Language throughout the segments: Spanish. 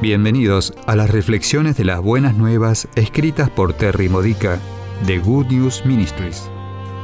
Bienvenidos a las reflexiones de las buenas nuevas escritas por Terry Modica de Good News Ministries.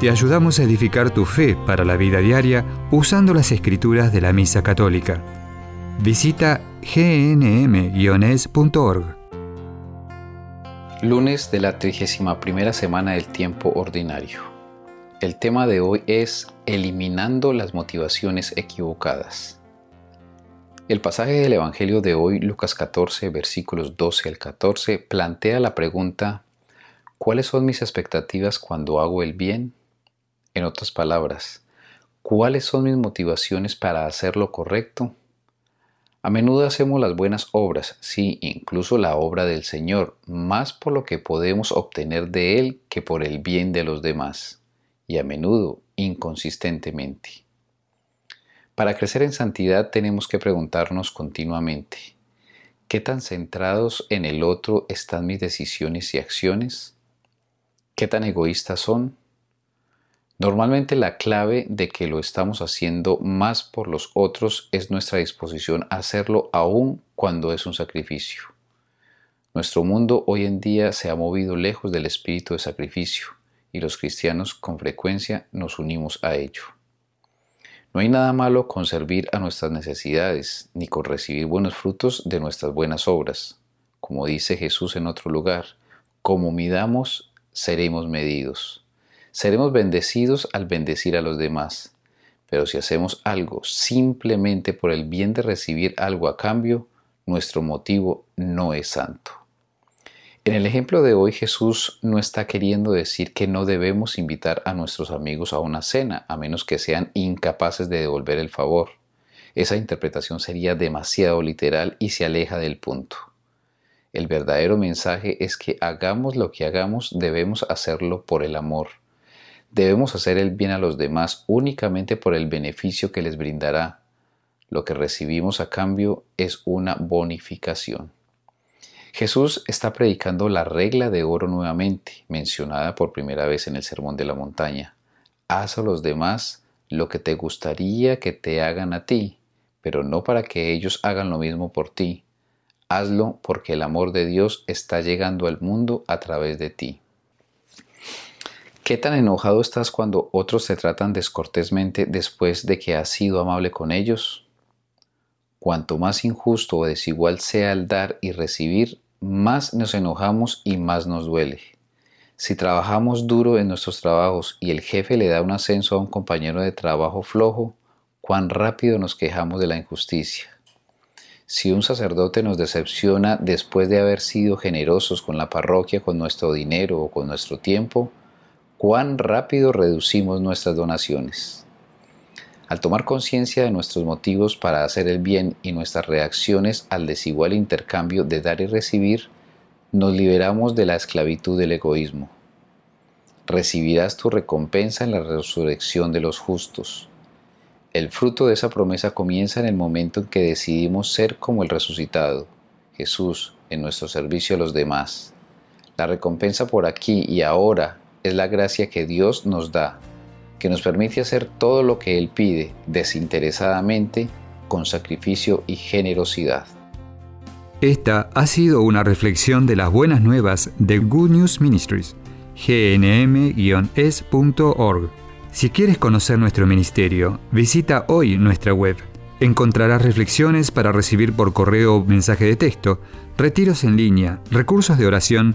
Te ayudamos a edificar tu fe para la vida diaria usando las escrituras de la Misa Católica. Visita gnm-es.org. Lunes de la 31 semana del tiempo ordinario. El tema de hoy es Eliminando las motivaciones equivocadas. El pasaje del Evangelio de hoy, Lucas 14, versículos 12 al 14, plantea la pregunta, ¿cuáles son mis expectativas cuando hago el bien? En otras palabras, ¿cuáles son mis motivaciones para hacer lo correcto? A menudo hacemos las buenas obras, sí, incluso la obra del Señor, más por lo que podemos obtener de Él que por el bien de los demás, y a menudo inconsistentemente. Para crecer en santidad tenemos que preguntarnos continuamente, ¿qué tan centrados en el otro están mis decisiones y acciones? ¿Qué tan egoístas son? Normalmente la clave de que lo estamos haciendo más por los otros es nuestra disposición a hacerlo aún cuando es un sacrificio. Nuestro mundo hoy en día se ha movido lejos del espíritu de sacrificio y los cristianos con frecuencia nos unimos a ello. No hay nada malo con servir a nuestras necesidades, ni con recibir buenos frutos de nuestras buenas obras. Como dice Jesús en otro lugar, como midamos, seremos medidos. Seremos bendecidos al bendecir a los demás. Pero si hacemos algo simplemente por el bien de recibir algo a cambio, nuestro motivo no es santo. En el ejemplo de hoy Jesús no está queriendo decir que no debemos invitar a nuestros amigos a una cena, a menos que sean incapaces de devolver el favor. Esa interpretación sería demasiado literal y se aleja del punto. El verdadero mensaje es que hagamos lo que hagamos, debemos hacerlo por el amor. Debemos hacer el bien a los demás únicamente por el beneficio que les brindará. Lo que recibimos a cambio es una bonificación. Jesús está predicando la regla de oro nuevamente, mencionada por primera vez en el Sermón de la Montaña. Haz a los demás lo que te gustaría que te hagan a ti, pero no para que ellos hagan lo mismo por ti. Hazlo porque el amor de Dios está llegando al mundo a través de ti. ¿Qué tan enojado estás cuando otros te tratan descortésmente después de que has sido amable con ellos? Cuanto más injusto o desigual sea el dar y recibir, más nos enojamos y más nos duele. Si trabajamos duro en nuestros trabajos y el jefe le da un ascenso a un compañero de trabajo flojo, cuán rápido nos quejamos de la injusticia. Si un sacerdote nos decepciona después de haber sido generosos con la parroquia, con nuestro dinero o con nuestro tiempo, cuán rápido reducimos nuestras donaciones. Al tomar conciencia de nuestros motivos para hacer el bien y nuestras reacciones al desigual intercambio de dar y recibir, nos liberamos de la esclavitud del egoísmo. Recibirás tu recompensa en la resurrección de los justos. El fruto de esa promesa comienza en el momento en que decidimos ser como el resucitado, Jesús, en nuestro servicio a los demás. La recompensa por aquí y ahora es la gracia que Dios nos da que nos permite hacer todo lo que Él pide desinteresadamente, con sacrificio y generosidad. Esta ha sido una reflexión de las buenas nuevas de Good News Ministries, gnm-es.org. Si quieres conocer nuestro ministerio, visita hoy nuestra web. Encontrarás reflexiones para recibir por correo o mensaje de texto, retiros en línea, recursos de oración